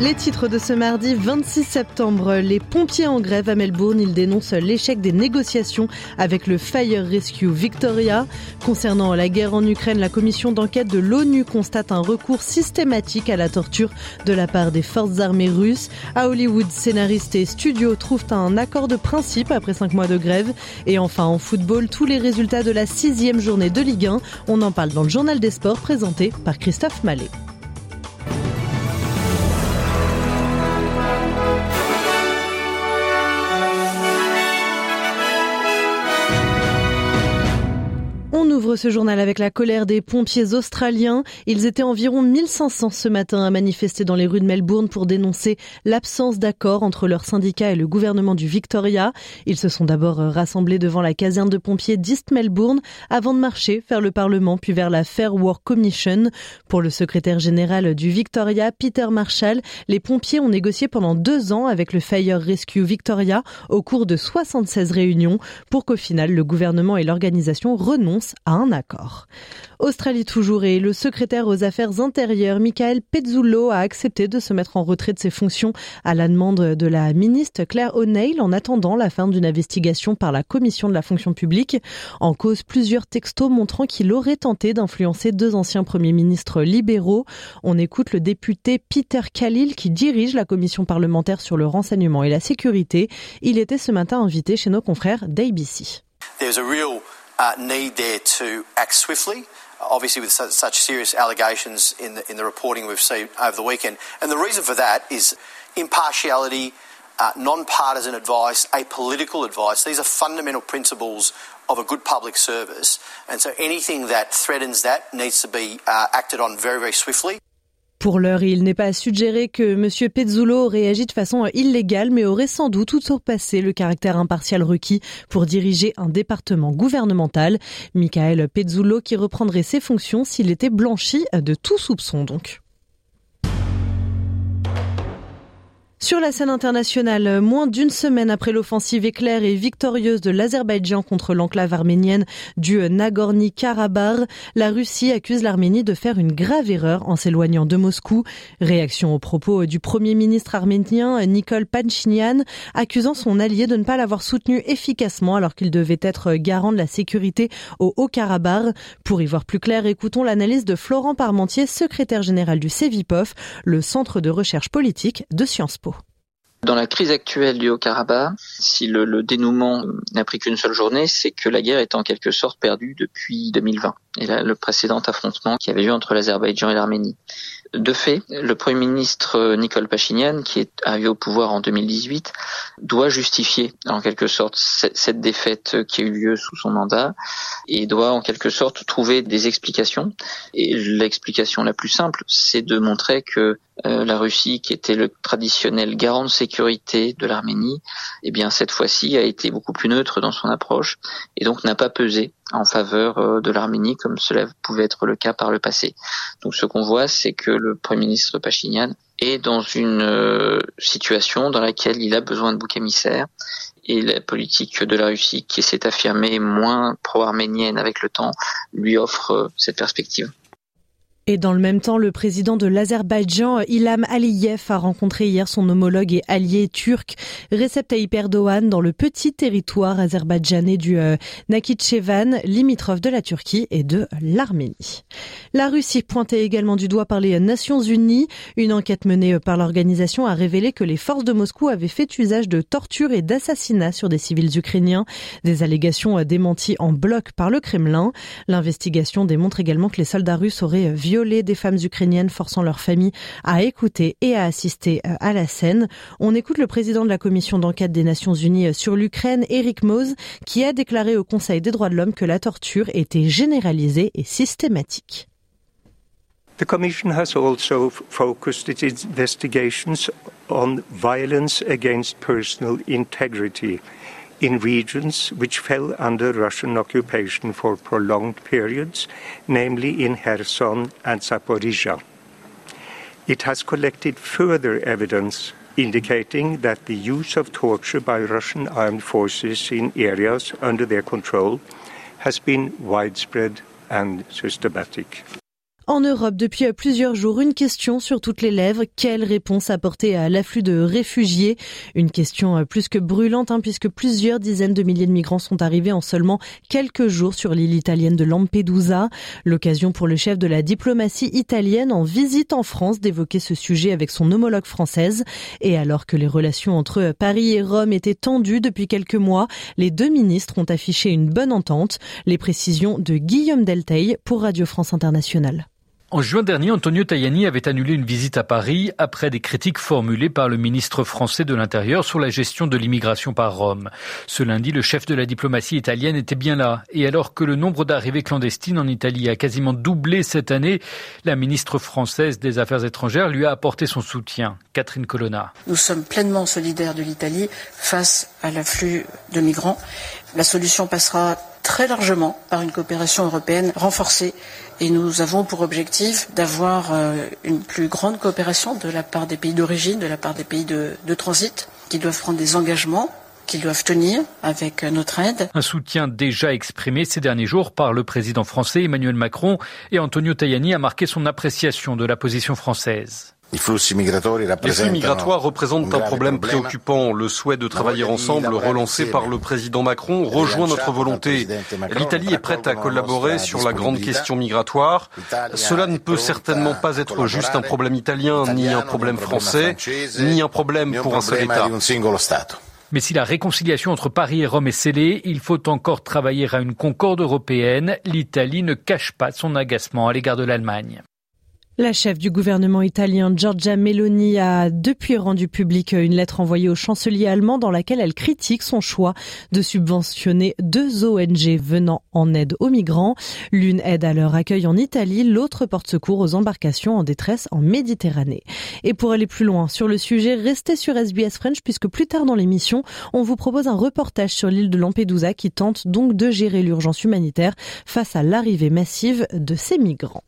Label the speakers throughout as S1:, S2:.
S1: Les titres de ce mardi 26 septembre. Les pompiers en grève à Melbourne, ils dénoncent l'échec des négociations avec le Fire Rescue Victoria. Concernant la guerre en Ukraine, la commission d'enquête de l'ONU constate un recours systématique à la torture de la part des forces armées russes. À Hollywood, scénaristes et studios trouvent un accord de principe après cinq mois de grève. Et enfin, en football, tous les résultats de la sixième journée de Ligue 1. On en parle dans le journal des sports présenté par Christophe Mallet. Ouvre ce journal avec la colère des pompiers australiens. Ils étaient environ 1500 ce matin à manifester dans les rues de Melbourne pour dénoncer l'absence d'accord entre leurs syndicats et le gouvernement du Victoria. Ils se sont d'abord rassemblés devant la caserne de pompiers d'East Melbourne avant de marcher vers le Parlement puis vers la Fair Work Commission. Pour le secrétaire général du Victoria, Peter Marshall, les pompiers ont négocié pendant deux ans avec le Fire Rescue Victoria au cours de 76 réunions pour qu'au final le gouvernement et l'organisation renoncent à un accord. Australie toujours et le secrétaire aux affaires intérieures Michael Pezzullo a accepté de se mettre en retrait de ses fonctions à la demande de la ministre Claire O'Neill en attendant la fin d'une investigation par la commission de la fonction publique. En cause plusieurs textos montrant qu'il aurait tenté d'influencer deux anciens premiers ministres libéraux. On écoute le député Peter Khalil qui dirige la commission parlementaire sur le renseignement et la sécurité. Il était ce matin invité chez nos confrères d'ABC.
S2: Uh, need there to act swiftly. Obviously, with such, serious allegations in the, in the reporting we've seen over the weekend. And the reason for that is impartiality, uh, non-partisan advice, apolitical advice. These are fundamental principles of a good public service. And so anything that threatens that needs to be uh, acted on very, very swiftly.
S1: Pour l'heure, il n'est pas suggéré que M. Pezzullo agi de façon illégale, mais aurait sans doute surpassé le caractère impartial requis pour diriger un département gouvernemental. Michael Pezzullo qui reprendrait ses fonctions s'il était blanchi de tout soupçon donc. Sur la scène internationale, moins d'une semaine après l'offensive éclair et victorieuse de l'Azerbaïdjan contre l'enclave arménienne du Nagorno-Karabakh, la Russie accuse l'Arménie de faire une grave erreur en s'éloignant de Moscou. Réaction aux propos du premier ministre arménien Nikol Panchinian, accusant son allié de ne pas l'avoir soutenu efficacement alors qu'il devait être garant de la sécurité au Haut-Karabakh. Pour y voir plus clair, écoutons l'analyse de Florent Parmentier, secrétaire général du CEVIPOF, le centre de recherche politique de Sciences Po.
S3: Dans la crise actuelle du Haut-Karabakh, si le, dénouement n'a pris qu'une seule journée, c'est que la guerre est en quelque sorte perdue depuis 2020 et là, le précédent affrontement qui avait eu entre l'Azerbaïdjan et l'Arménie. De fait, le Premier ministre Nicole Pachinian, qui est arrivé au pouvoir en 2018, doit justifier en quelque sorte cette défaite qui a eu lieu sous son mandat et doit en quelque sorte trouver des explications. Et l'explication la plus simple, c'est de montrer que euh, la Russie, qui était le traditionnel garant de sécurité de l'Arménie, eh bien cette fois-ci a été beaucoup plus neutre dans son approche et donc n'a pas pesé en faveur euh, de l'Arménie comme cela pouvait être le cas par le passé. Donc ce qu'on voit, c'est que le Premier ministre Pachinian est dans une euh, situation dans laquelle il a besoin de bouc émissaire et la politique de la Russie qui s'est affirmée moins pro-arménienne avec le temps lui offre euh, cette perspective.
S1: Et dans le même temps, le président de l'Azerbaïdjan, Ilham Aliyev, a rencontré hier son homologue et allié turc Recep Tayyip Erdogan dans le petit territoire azerbaïdjanais du euh, Nakhichevan, limitrophe de la Turquie et de l'Arménie. La Russie, pointée également du doigt par les Nations Unies, une enquête menée par l'organisation a révélé que les forces de Moscou avaient fait usage de torture et d'assassinats sur des civils ukrainiens, des allégations démenties en bloc par le Kremlin. L'investigation démontre également que les soldats russes auraient violé des femmes ukrainiennes, forçant leurs familles à écouter et à assister euh, à la scène. On écoute le président de la commission d'enquête des Nations Unies euh, sur l'Ukraine, Eric Mose, qui a déclaré au Conseil des droits de l'homme que la torture était généralisée et systématique.
S4: The Commission has also focused its investigations on violence against personal integrity. In regions which fell under Russian occupation for prolonged periods, namely in Kherson and Zaporizhia. It has collected further evidence indicating that the use of torture by Russian armed forces in areas under their control has been widespread and systematic.
S1: En Europe, depuis plusieurs jours, une question sur toutes les lèvres. Quelle réponse apporter à l'afflux de réfugiés? Une question plus que brûlante, hein, puisque plusieurs dizaines de milliers de migrants sont arrivés en seulement quelques jours sur l'île italienne de Lampedusa. L'occasion pour le chef de la diplomatie italienne en visite en France d'évoquer ce sujet avec son homologue française. Et alors que les relations entre Paris et Rome étaient tendues depuis quelques mois, les deux ministres ont affiché une bonne entente. Les précisions de Guillaume Delteil pour Radio France Internationale.
S5: En juin dernier, Antonio Tajani avait annulé une visite à Paris après des critiques formulées par le ministre français de l'Intérieur sur la gestion de l'immigration par Rome. Ce lundi, le chef de la diplomatie italienne était bien là. Et alors que le nombre d'arrivées clandestines en Italie a quasiment doublé cette année, la ministre française des Affaires étrangères lui a apporté son soutien. Catherine Colonna.
S6: Nous sommes pleinement solidaires de l'Italie face à l'afflux de migrants. La solution passera très largement par une coopération européenne renforcée et nous avons pour objectif d'avoir euh, une plus grande coopération de la part des pays d'origine, de la part des pays de, de transit, qui doivent prendre des engagements qu'ils doivent tenir avec notre aide.
S5: Un soutien déjà exprimé ces derniers jours par le président français Emmanuel Macron et Antonio Tajani a marqué son appréciation de la position française.
S7: Les flux migratoires représentent un problème préoccupant. Le souhait de travailler ensemble, relancé par le président Macron, rejoint notre volonté. L'Italie est prête à collaborer sur la grande question migratoire. Cela ne peut certainement pas être juste un problème italien, ni un problème français, ni un problème pour un seul État.
S5: Mais si la réconciliation entre Paris et Rome est scellée, il faut encore travailler à une concorde européenne. L'Italie ne cache pas son agacement à l'égard de l'Allemagne.
S1: La chef du gouvernement italien Giorgia Meloni a depuis rendu public une lettre envoyée au chancelier allemand dans laquelle elle critique son choix de subventionner deux ONG venant en aide aux migrants. L'une aide à leur accueil en Italie, l'autre porte secours aux embarcations en détresse en Méditerranée. Et pour aller plus loin sur le sujet, restez sur SBS French puisque plus tard dans l'émission, on vous propose un reportage sur l'île de Lampedusa qui tente donc de gérer l'urgence humanitaire face à l'arrivée massive de ces migrants.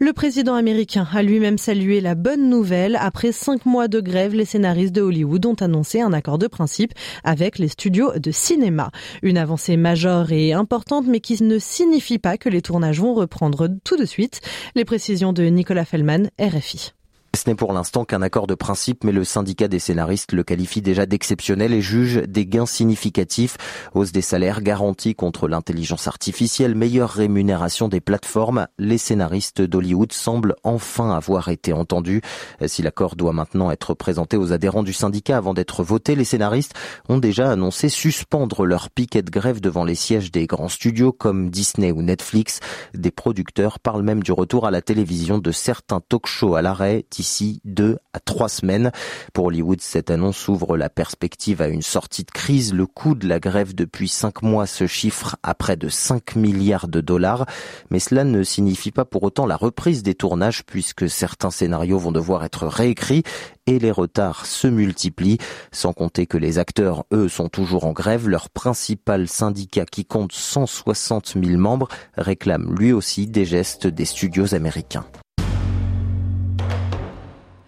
S1: Le président américain a lui-même salué la bonne nouvelle. Après cinq mois de grève, les scénaristes de Hollywood ont annoncé un accord de principe avec les studios de cinéma. Une avancée majeure et importante, mais qui ne signifie pas que les tournages vont reprendre tout de suite. Les précisions de Nicolas Fellman, RFI.
S8: Ce n'est pour l'instant qu'un accord de principe, mais le syndicat des scénaristes le qualifie déjà d'exceptionnel et juge des gains significatifs. Hausse des salaires garantis contre l'intelligence artificielle, meilleure rémunération des plateformes. Les scénaristes d'Hollywood semblent enfin avoir été entendus. Si l'accord doit maintenant être présenté aux adhérents du syndicat avant d'être voté, les scénaristes ont déjà annoncé suspendre leur piquet de grève devant les sièges des grands studios comme Disney ou Netflix. Des producteurs parlent même du retour à la télévision de certains talk-shows à l'arrêt d'ici deux à trois semaines. Pour Hollywood, cette annonce ouvre la perspective à une sortie de crise. Le coût de la grève depuis cinq mois se chiffre à près de 5 milliards de dollars. Mais cela ne signifie pas pour autant la reprise des tournages puisque certains scénarios vont devoir être réécrits et les retards se multiplient, sans compter que les acteurs, eux, sont toujours en grève. Leur principal syndicat, qui compte 160 000 membres, réclame lui aussi des gestes des studios américains.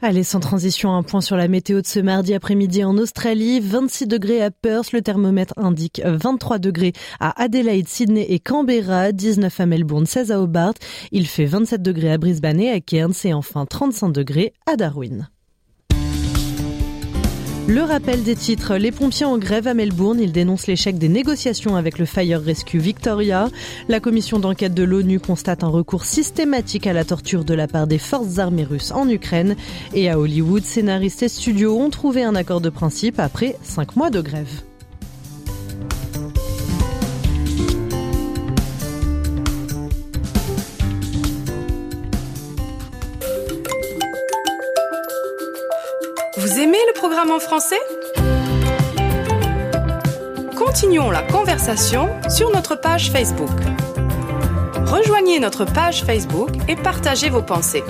S1: Allez, sans transition, un point sur la météo de ce mardi après-midi en Australie. 26 degrés à Perth, le thermomètre indique 23 degrés à Adelaide, Sydney et Canberra, 19 à Melbourne, 16 à Hobart. Il fait 27 degrés à Brisbane et à Cairns et enfin 35 degrés à Darwin. Le rappel des titres. Les pompiers en grève à Melbourne. Ils dénoncent l'échec des négociations avec le Fire Rescue Victoria. La commission d'enquête de l'ONU constate un recours systématique à la torture de la part des forces armées russes en Ukraine. Et à Hollywood, scénaristes et studios ont trouvé un accord de principe après cinq mois de grève.
S9: Vous aimez le programme en français? Continuons la conversation sur notre page Facebook. Rejoignez notre page Facebook et partagez vos pensées.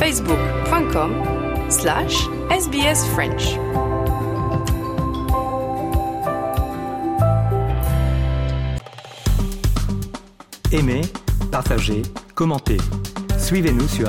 S9: facebook.com slash sbsfrench.
S5: Aimez, partagez, commentez. Suivez-nous sur